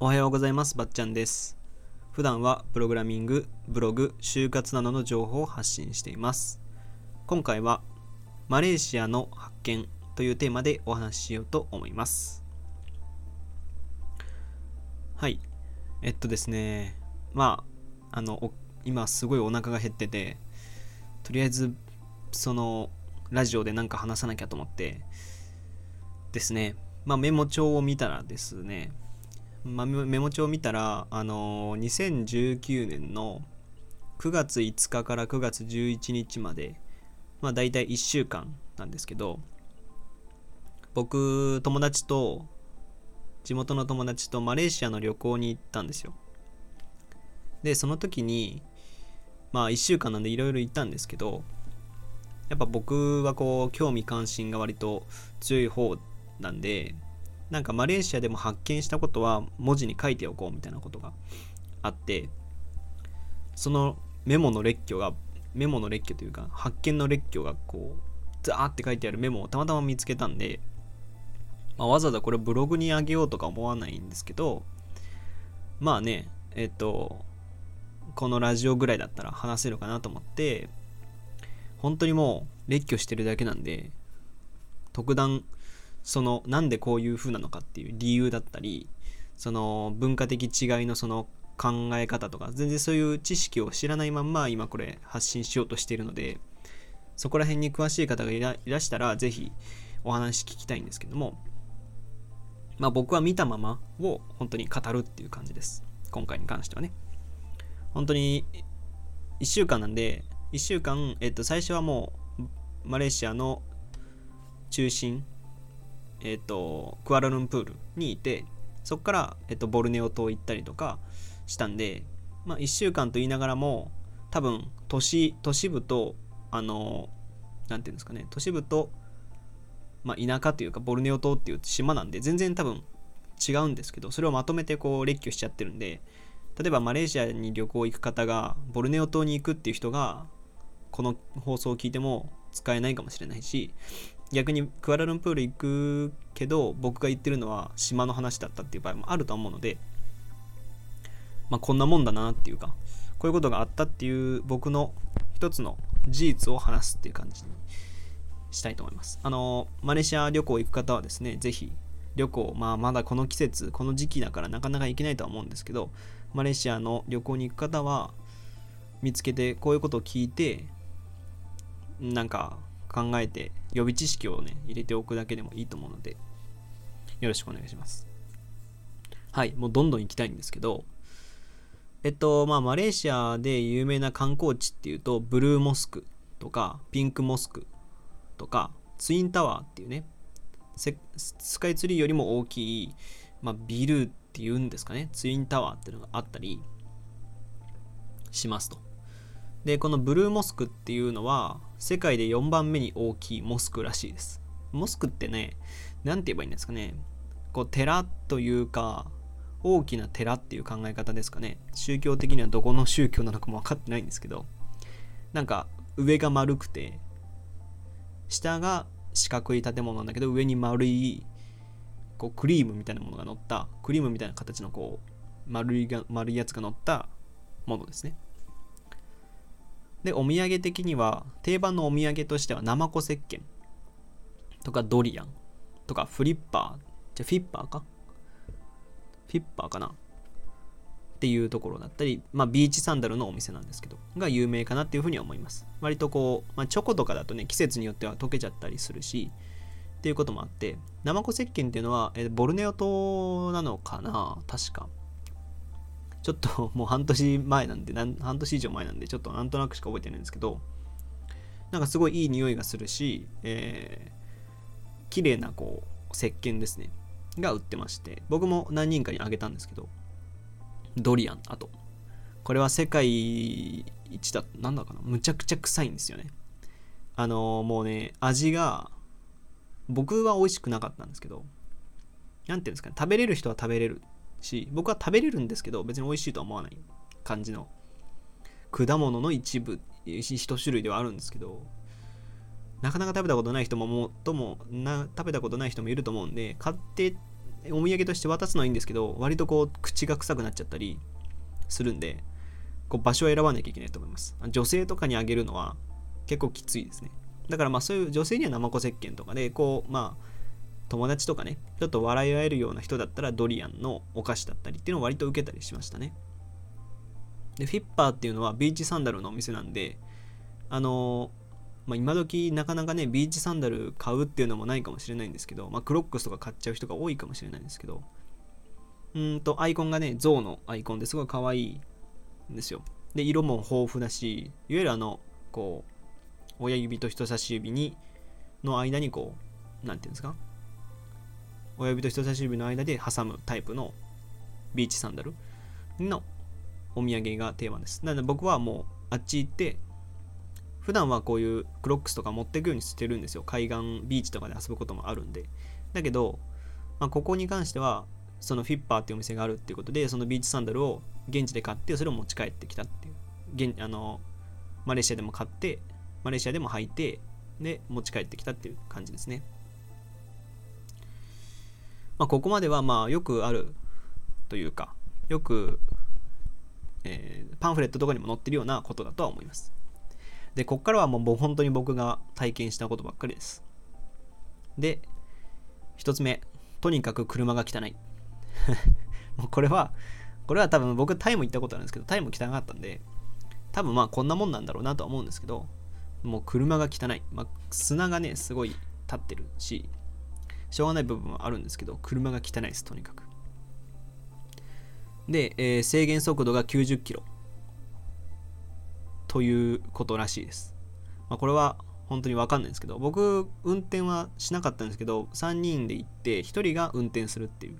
おはようございます。ばっちゃんです。普段はプログラミングブログ就活などの情報を発信しています。今回はマレーシアの発見というテーマでお話ししようと思います。はい。えっとですね。まああの今すごいお腹が減っててとりあえずそのラジオで何か話さなきゃと思ってですね。まあメモ帳を見たらですねまあ、メモ帳見たら、あの、2019年の9月5日から9月11日まで、まあ、大体1週間なんですけど、僕、友達と、地元の友達とマレーシアの旅行に行ったんですよ。で、その時に、まあ1週間なんでいろいろ行ったんですけど、やっぱ僕はこう、興味関心が割と強い方なんで、なんかマレーシアでも発見したことは文字に書いておこうみたいなことがあってそのメモの列挙がメモの列挙というか発見の列挙がこうザーって書いてあるメモをたまたま見つけたんで、まあ、わざわざこれブログにあげようとか思わないんですけどまあねえっとこのラジオぐらいだったら話せるかなと思って本当にもう列挙してるだけなんで特段そのなんでこういう風なのかっていう理由だったりその文化的違いのその考え方とか全然そういう知識を知らないまんま今これ発信しようとしているのでそこら辺に詳しい方がいらしたら是非お話聞きたいんですけどもまあ僕は見たままを本当に語るっていう感じです。今回に関してはね。本当に1週間なんで1週間、えっと、最初はもうマレーシアの中心えっ、ー、と、クアラルンプールにいて、そこから、えっ、ー、と、ボルネオ島行ったりとかしたんで、まあ、1週間と言いながらも、多分、都市、都市部と、あの、なんていうんですかね、都市部と、まあ、田舎というか、ボルネオ島っていう島なんで、全然多分違うんですけど、それをまとめてこう、列挙しちゃってるんで、例えばマレーシアに旅行行く方が、ボルネオ島に行くっていう人が、この放送を聞いても使えないかもしれないし、逆にクアラルンプール行くけど僕が言ってるのは島の話だったっていう場合もあると思うのでまあこんなもんだなっていうかこういうことがあったっていう僕の一つの事実を話すっていう感じにしたいと思います。あのマレーシア旅行行く方はですね是非旅行まあまだこの季節この時期だからなかなか行けないとは思うんですけどマレーシアの旅行に行く方は見つけてこういうことを聞いてなんか考えて予備知識をね入れておくだけでもいいと思うのでよろしくお願いします。はいもうどんどん行きたいんですけどえっとまあマレーシアで有名な観光地っていうとブルーモスクとかピンクモスクとかツインタワーっていうねスカイツリーよりも大きい、まあ、ビルっていうんですかねツインタワーっていうのがあったりしますと。でこのブルーモスクっていうのは世界で4番目に大きいモスクらしいです。モスクってね何て言えばいいんですかね。こう寺というか大きな寺っていう考え方ですかね。宗教的にはどこの宗教なのかも分かってないんですけどなんか上が丸くて下が四角い建物なんだけど上に丸いこうクリームみたいなものが乗ったクリームみたいな形のこう丸いが丸いやつが乗ったものですね。で、お土産的には、定番のお土産としては、ナマコ石鹸。とかドリアン。とかフリッパー、じゃフィッパーか？フィッパーかな？っていうところだったり、まあ、ビーチサンダルのお店なんですけど、が有名かなっていうふうに思います。割とこう、まあ、チョコとかだとね、季節によっては溶けちゃったりするし、っていうこともあって、ナマコ石鹸っていうのは、えボルネオ島なのかな？確か。ちょっと もう半年前なんで、半年以上前なんで、ちょっとなんとなくしか覚えてないんですけど、なんかすごいいい匂いがするし、えー、綺麗なこう、石鹸ですね。が売ってまして、僕も何人かにあげたんですけど、ドリアン、あと。これは世界一だ、なんだかな、むちゃくちゃ臭いんですよね。あのー、もうね、味が、僕は美味しくなかったんですけど、なんていうんですかね、食べれる人は食べれるし僕は食べれるんですけど別に美味しいとは思わない感じの果物の一部一種類ではあるんですけどなかなか食べたことない人ももともな食べたことない人もいると思うんで買ってお土産として渡すのはいいんですけど割とこう口が臭くなっちゃったりするんでこう場所を選ばなきゃいけないと思います。女性とかにあげるのは結構きついですね。だからまあそういう女性には生子石鹸とかでこうまあ友達とかねちょっと笑い合えるような人だったらドリアンのお菓子だったりっていうのを割と受けたりしましたね。でフィッパーっていうのはビーチサンダルのお店なんであのまあ、今時なかなかねビーチサンダル買うっていうのもないかもしれないんですけど、まあ、クロックスとか買っちゃう人が多いかもしれないんですけどうんとアイコンがね象のアイコンですごい可愛いんですよ。で色も豊富だしいわゆるあのこう親指と人差し指にの間にこう何て言うんですか？親指と人差し指の間で挟むタイプのビーチサンダルのお土産がテーマです。なので僕はもうあっち行って普段はこういうクロックスとか持っていくようにしてるんですよ。海岸ビーチとかで遊ぶこともあるんで。だけど、まあ、ここに関してはそのフィッパーっていうお店があるっていうことでそのビーチサンダルを現地で買ってそれを持ち帰ってきたっていう。現あのマレーシアでも買ってマレーシアでも履いてで持ち帰ってきたっていう感じですね。まあここまではまあよくあるというかよく、えー、パンフレットとかにも載ってるようなことだとは思いますで、こっからはもう本当に僕が体験したことばっかりです。で、一つ目、とにかく車が汚い。もうこれは、これは多分僕タイも行ったことあるんですけど、タイも汚かったんで、多分まあこんなもんなんだろうなとは思うんですけど、もう車が汚い。まあ、砂がね、すごい立ってるし、しょうがない部分はあるんですけど、車が汚いです、とにかく。で、えー、制限速度が90キロ。ということらしいです。まあ、これは本当にわかんないんですけど、僕、運転はしなかったんですけど、3人で行って、1人が運転するっていう。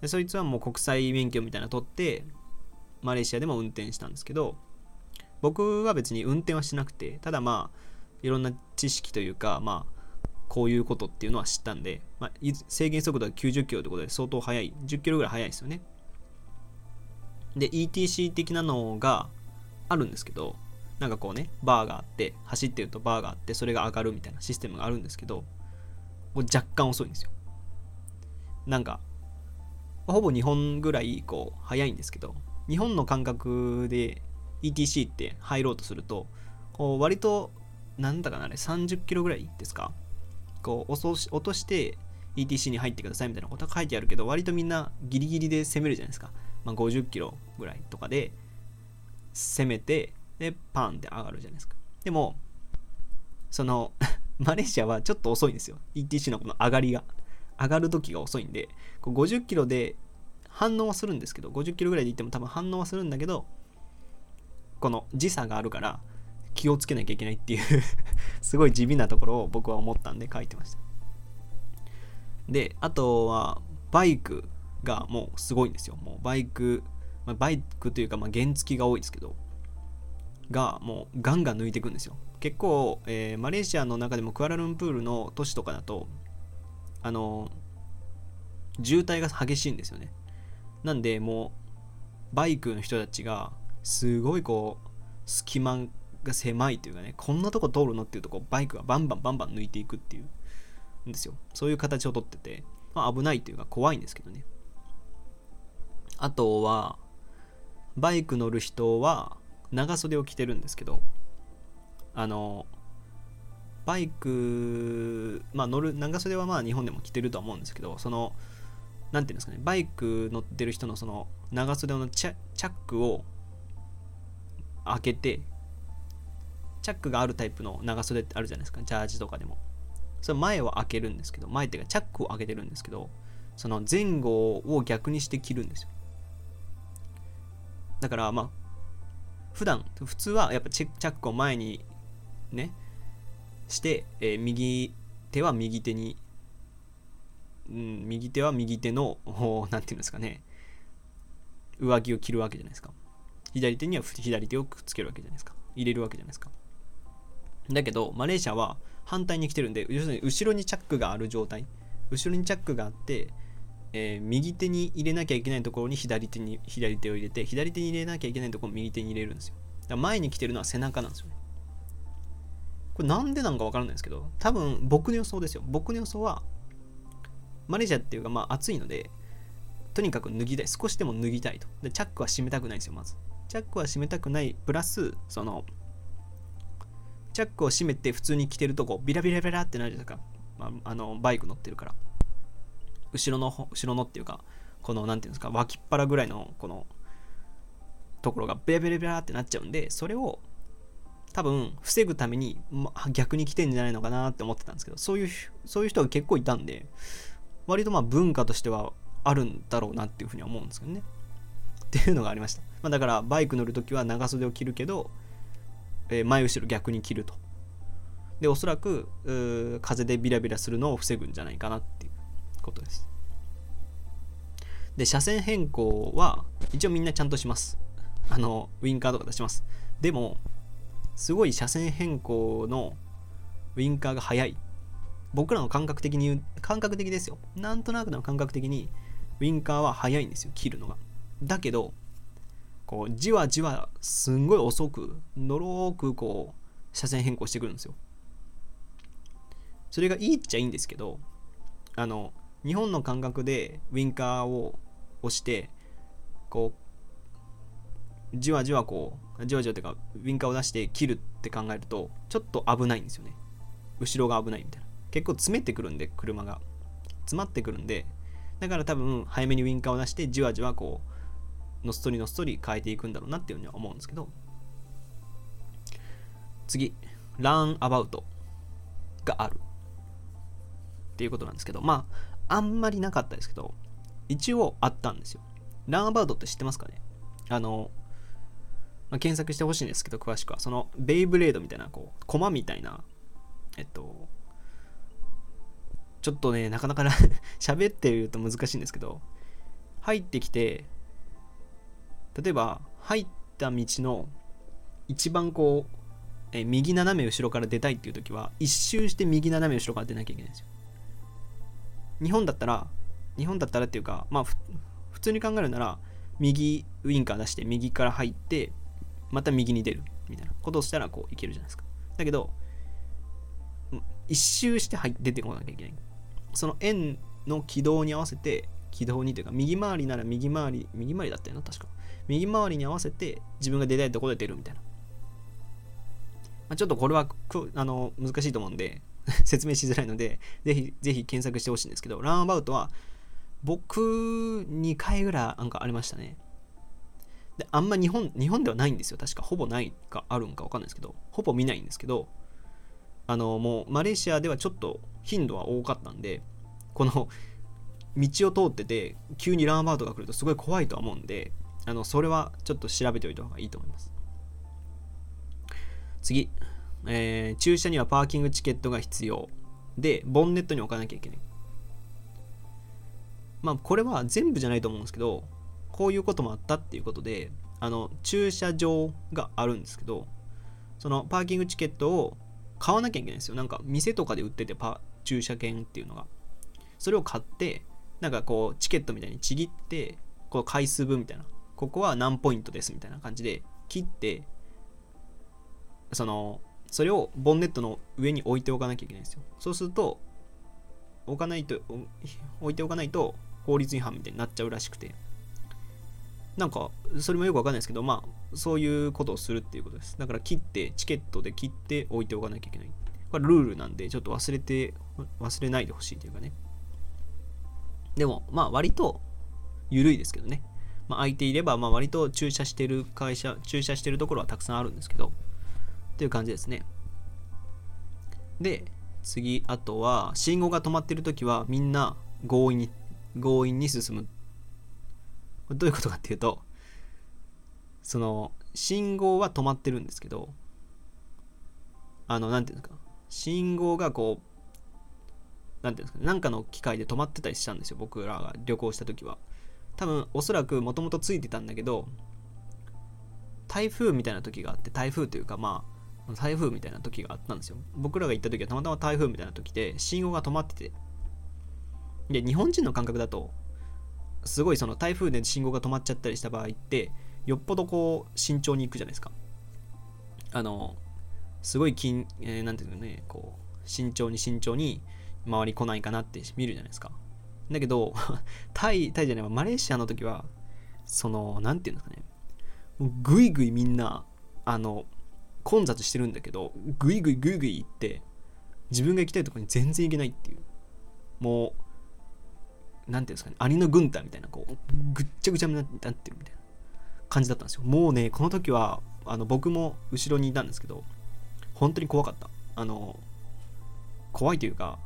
でそいつはもう国際免許みたいなの取って、マレーシアでも運転したんですけど、僕は別に運転はしなくて、ただまあ、いろんな知識というか、まあ、こういうことっていうのは知ったんで、まあ、制限速度は90キロということで相当速い、10キロぐらい速いですよね。で、ETC 的なのが、あるんですけどなんかこうねバーがあって走ってるとバーがあってそれが上がるみたいなシステムがあるんですけどこれ若干遅いんですよなんかほぼ日本ぐらいこう速いんですけど日本の感覚で ETC って入ろうとするとこう割となんだかなあれ30キロぐらいですかこう落として ETC に入ってくださいみたいなことが書いてあるけど割とみんなギリギリで攻めるじゃないですか、まあ、50キロぐらいとかで攻めてでパンって上がるじゃないですか。でもその マレーシアはちょっと遅いんですよ。ETC のこの上がりが。上がる時が遅いんでこう50キロで反応はするんですけど50キロぐらいで行っても多分反応はするんだけどこの時差があるから気をつけなきゃいけないっていう すごい地味なところを僕は思ったんで書いてましたであとはバイクがもうすごいんですよもうバイクまあ、バイクというか、まあ、原付きが多いですけど、がもうガンガン抜いていくんですよ。結構、えー、マレーシアの中でもクアラルンプールの都市とかだと、あの渋滞が激しいんですよね。なんで、もう、バイクの人たちが、すごいこう、隙間が狭いというかね、こんなとこ通るのっていうとこ、バイクがバンバンバンバン抜いていくっていうんですよ。そういう形をとってて、まあ、危ないというか怖いんですけどね。あとは、バイク乗る人は長袖を着てるんですけどあのバイクまあ乗る長袖はまあ日本でも着てるとは思うんですけどその何ていうんですかねバイク乗ってる人のその長袖のチャックを開けてチャックがあるタイプの長袖ってあるじゃないですか。ジャージとかでも。それ前を開けるんですけど前っていうかチャックを開けてるんですけどその前後を逆にして着るんですよ。だからまあ普段普通はやっぱチャックを前にねして、えー、右手は右手に、うん、右手は右手の 何て言うんですかね上着を着るわけじゃないですか。左手には左手をくっつけるわけじゃないですか。入れるわけじゃないですか。だけどマレーシアは反対に来てるんで要するに後ろにチャックがある状態。後ろにチャックがあってえー、右手に入れなきゃいけないところに左手に左手を入れて左手に入れなきゃいけないところを右手に入れるんですよ。だから前に来てるのは背中なんですよね。これなんでなんかわからないですけど多分僕の予想ですよ。僕の予想はマレーシアっていうかまあ暑いのでとにかく脱ぎたい。少しでも脱ぎたいと。でチャックは閉めたくないんですよまず。チャックは閉めたくない。プラスそのチャックを閉めて普通に着てるとこビラビラビラってなるじゃないですか、まあ、あのバイク乗ってるから。後ろの後ろのっていうかこの何ていうんですか脇っ腹ぐらいのこのところがビラビラビラってなっちゃうんでそれを多分防ぐために、ま、逆に来てんじゃないのかなって思ってたんですけどそういうそういう人が結構いたんで割とまあ文化としてはあるんだろうなっていうふうに思うんですけどね。っていうのがありました、まあ、だからバイク乗るときは長袖を着るけど、え、前後ろ逆に着ると。でおそらく風でビラビラするのを防ぐんじゃないかなっていうことです。で車線変更は一応みんなちゃんとします。あのウインカーとか出します。でもすごい車線変更のウインカーが速い。僕らの感覚的に感覚的ですよ。なんとなくの感覚的にウインカーは速いんですよ切るのが。だけどこうじわじわすんごい遅くのろーくこう車線変更してくるんですよ。それがいいっちゃいいんですけどあの日本の感覚でウインカーを押してこうじわじわこうじわじわっていうかウインカーを出して切るって考えるとちょっと危ないんですよね。後ろが危ないみたいな。結構詰めてくるんで車が。詰まってくるんでだから多分早めにウインカーを出してじわじわこうのっそりのっそり変えていくんだろうなっていうふうには思うんですけど。次ランアバウトがあるっていうことなんですけど。まああんまりなかったですけど一応あったんですよ。ランアバウトって知ってますかね？あの、まあ、検索してほしいんですけど詳しくは。そのベイブレードみたいなこうコマみたいなえっとちょっとね、なかなか 喋ってると難しいんですけど、入ってきて、例えば、入った道の一番こう、え右斜め後ろから出たいっていう時は、一周して右斜め後ろから出なきゃいけないんですよ。日本だったら、日本だったらっていうか、まあ、普通に考えるなら、右ウインカー出して右から入ってまた右に出るみたいなことをしたらこういけるじゃないですか。だけど一周して入出てこなきゃいけない。その円の軌道に合わせて軌道にというか右回りなら右回り右回りだったよな確か。右回りに合わせて自分が出たいところで出るみたいな、まあ、ちょっとこれはあの難しいと思うんで 説明しづらいのでぜひぜひ検索してほしいんですけどランアバウトは僕2回ぐらいなんかありましたね。であんま日本日本ではないんですよ。確かほぼないかあるんか分かんないですけどほぼ見ないんですけどあのもうマレーシアではちょっと頻度は多かったんでこの道を通ってて急にランアバウトが来るとすごい怖いとは思うんであのそれはちょっと調べておいた方がいいと思います次、えー、駐車にはパーキングチケットが必要でボンネットに置かなきゃいけないまあこれは全部じゃないと思うんですけどこういうこともあったっていうことであの駐車場があるんですけどそのパーキングチケットを買わなきゃいけないんですよ。なんか店とかで売っててパ駐車券っていうのが。それを買って、なんかこうチケットみたいにちぎって、こう回数分みたいな。ここは何ポイントですみたいな感じで切って、その、それをボンネットの上に置いておかなきゃいけないんですよ。そうすると、置かないと、置いておかないと法律違反みたいになっちゃうらしくて。なんか、それもよくわかんないですけど、まあ、そういうことをするっていうことです。だから切って、チケットで切って置いておかなきゃいけない。これルールなんで、ちょっと忘れて、忘れないでほしいというかね。でも、まあ、割と緩いですけどね。まあ、空いていれば、まあ、割と駐車してる会社、駐車してるところはたくさんあるんですけど、っていう感じですね。で、次、あとは、信号が止まってるときは、みんな強引に、強引に進むどういうことかっていうとその信号は止まってるんですけどあの何ていうんですか信号がこう何ていうんですかね何かの機械で止まってたりしたんですよ僕らが旅行した時は多分おそらくもともとついてたんだけど台風みたいな時があって台風というかまあ台風みたいな時があったんですよ。僕らが行った時はたまたま台風みたいな時で信号が止まってて。で日本人の感覚だとすごいその台風で信号が止まっちゃったりした場合ってよっぽどこう慎重に行くじゃないですか。あのすごい金、えー、ていうのねこう慎重に慎重に周り来ないかなって見るじゃないですか。だけど タイタイじゃないマレーシアの時はその何て言うんですかね。ぐいぐいみんなあの混雑してるんだけどぐいぐいぐいぐい行って自分が行きたいところに全然行けないっていう。もう何ていうんですかね。アリの軍隊みたいなこうぐっちゃぐちゃになってるみたいな。感じだったんですよ。もうねこの時はあの僕も後ろにいたんですけど本当に怖かった。あの怖いというか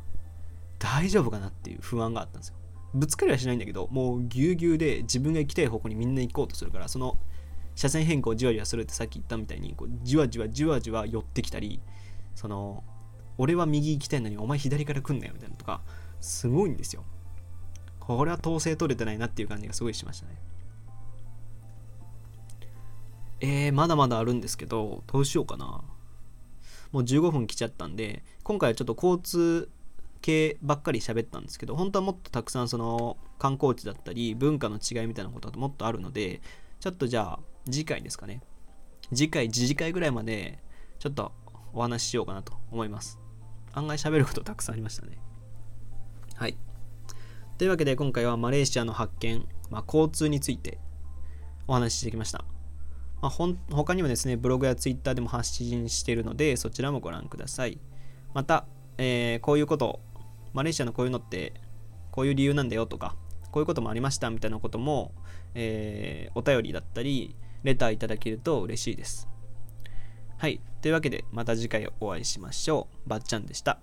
大丈夫かなっていう不安があったんですよ。ぶつかりはしないんだけどもうぎゅうぎゅうで自分が行きたい方向にみんな行こうとするからその車線変更じわじわするってさっき言ったみたいにこうじわじわじわじわ寄ってきたりその俺は右行きたいのにお前左から来んなよみたいなとかすごいんですよこれは統制取れてないなっていう感じがすごいしましたねえー、まだまだあるんですけどどうしようかなもう15分来ちゃったんで今回はちょっと交通系ばっかり喋ったんですけど本当はもっとたくさんその観光地だったり文化の違いみたいなことがもっとあるのでちょっとじゃあ次回ですかね。次回次次回ぐらいまでちょっとお話ししようかなと思います。案外喋ることたくさんありましたね。はい。というわけで今回はマレーシアの発見、まあ、交通についてお話ししてきました、まあ、ほ他にもですねブログやツイッターでも発信しているのでそちらもご覧ください。また、えー、こういうことマレーシアのこういうのってこういう理由なんだよとかこういうこともありましたみたいなことも、えー、お便りだったりレターいただけると嬉しいです。はい。というわけでまた次回お会いしましょう。ばっちゃんでした。